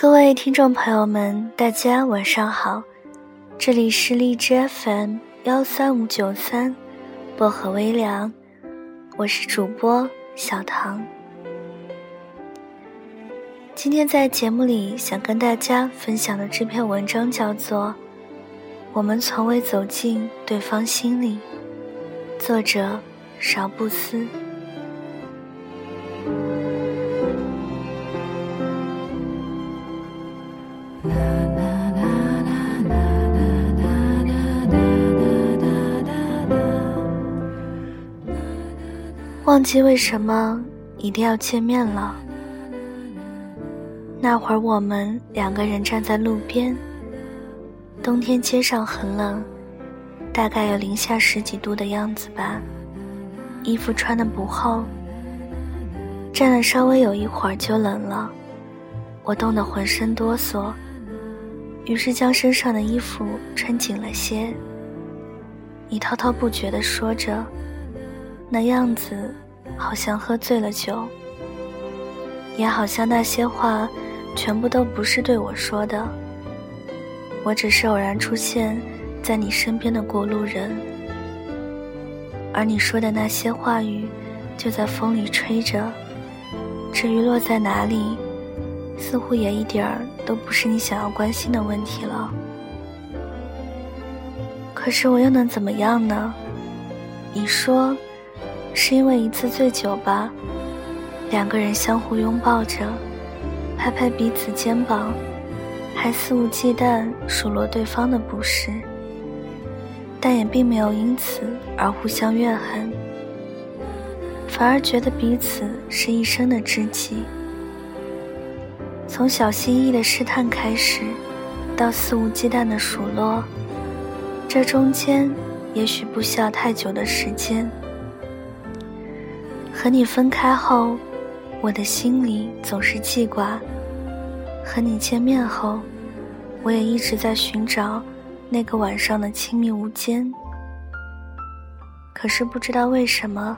各位听众朋友们，大家晚上好，这里是荔枝 FM 幺三五九三，薄荷微凉，我是主播小唐。今天在节目里想跟大家分享的这篇文章叫做《我们从未走进对方心里》，作者邵布斯。忘记为什么一定要见面了。那会儿我们两个人站在路边，冬天街上很冷，大概有零下十几度的样子吧。衣服穿的不厚，站了稍微有一会儿就冷了，我冻得浑身哆嗦，于是将身上的衣服穿紧了些。你滔滔不绝地说着。那样子，好像喝醉了酒，也好像那些话，全部都不是对我说的。我只是偶然出现在你身边的过路人，而你说的那些话语，就在风里吹着。至于落在哪里，似乎也一点儿都不是你想要关心的问题了。可是我又能怎么样呢？你说。是因为一次醉酒吧，两个人相互拥抱着，拍拍彼此肩膀，还肆无忌惮数落对方的不是，但也并没有因此而互相怨恨，反而觉得彼此是一生的知己。从小心翼翼的试探开始，到肆无忌惮的数落，这中间也许不需要太久的时间。和你分开后，我的心里总是记挂；和你见面后，我也一直在寻找那个晚上的亲密无间。可是不知道为什么，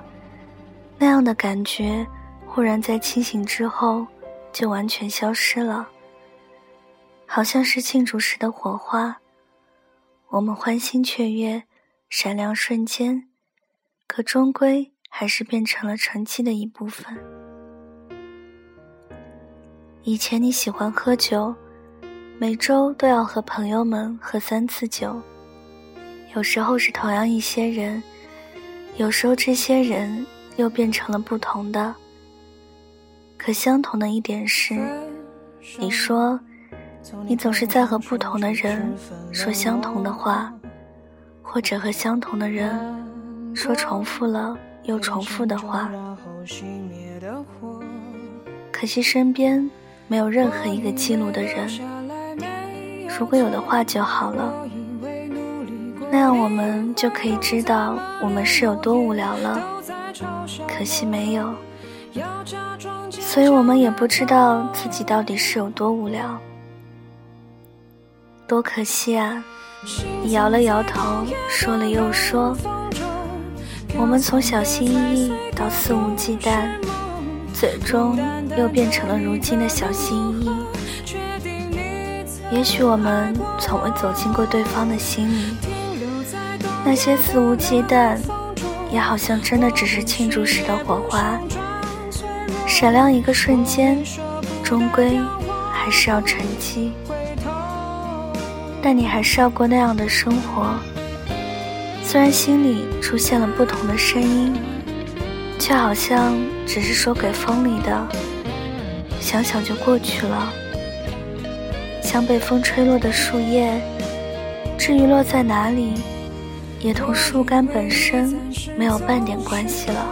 那样的感觉忽然在清醒之后就完全消失了，好像是庆祝时的火花，我们欢欣雀跃，闪亮瞬间，可终归。还是变成了晨期的一部分。以前你喜欢喝酒，每周都要和朋友们喝三次酒。有时候是同样一些人，有时候这些人又变成了不同的。可相同的一点是，你说，你总是在和不同的人说相同的话，或者和相同的人说重复了。又重复的话，可惜身边没有任何一个记录的人。如果有的话就好了，那样我们就可以知道我们是有多无聊了。可惜没有，所以我们也不知道自己到底是有多无聊。多可惜啊！你摇了摇头，说了又说。我们从小心翼翼到肆无忌惮，最终又变成了如今的小心翼翼。也许我们从未走进过对方的心里，那些肆无忌惮，也好像真的只是庆祝时的火花，闪亮一个瞬间，终归还是要沉寂。但你还是要过那样的生活。虽然心里出现了不同的声音，却好像只是说给风里的，想想就过去了。像被风吹落的树叶，至于落在哪里，也同树干本身没有半点关系了。